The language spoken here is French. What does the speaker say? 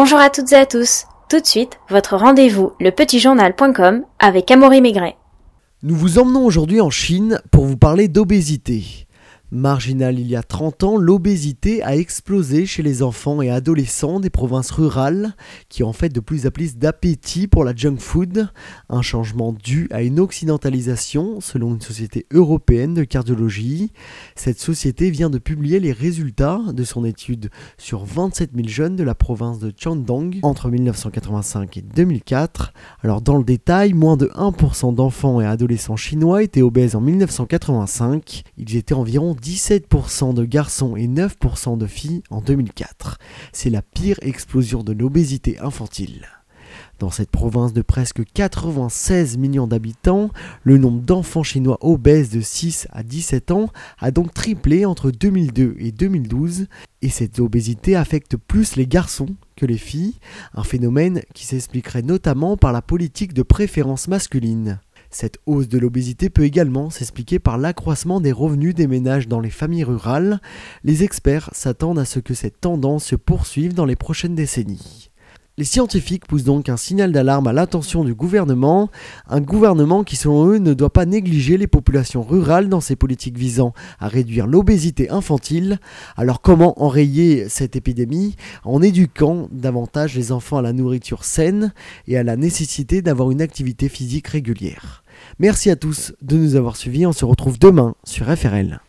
Bonjour à toutes et à tous. Tout de suite, votre rendez-vous lepetitjournal.com avec Amaury Maigret. Nous vous emmenons aujourd'hui en Chine pour vous parler d'obésité. Marginal il y a 30 ans, l'obésité a explosé chez les enfants et adolescents des provinces rurales qui ont fait de plus en plus d'appétit pour la junk food, un changement dû à une occidentalisation selon une société européenne de cardiologie. Cette société vient de publier les résultats de son étude sur 27 000 jeunes de la province de Shandong entre 1985 et 2004. Alors dans le détail, moins de 1% d'enfants et adolescents chinois étaient obèses en 1985, ils étaient environ 17% de garçons et 9% de filles en 2004. C'est la pire explosion de l'obésité infantile. Dans cette province de presque 96 millions d'habitants, le nombre d'enfants chinois obèses de 6 à 17 ans a donc triplé entre 2002 et 2012, et cette obésité affecte plus les garçons que les filles, un phénomène qui s'expliquerait notamment par la politique de préférence masculine. Cette hausse de l'obésité peut également s'expliquer par l'accroissement des revenus des ménages dans les familles rurales. Les experts s'attendent à ce que cette tendance se poursuive dans les prochaines décennies. Les scientifiques poussent donc un signal d'alarme à l'attention du gouvernement, un gouvernement qui selon eux ne doit pas négliger les populations rurales dans ses politiques visant à réduire l'obésité infantile. Alors comment enrayer cette épidémie? En éduquant davantage les enfants à la nourriture saine et à la nécessité d'avoir une activité physique régulière. Merci à tous de nous avoir suivis, on se retrouve demain sur FRL.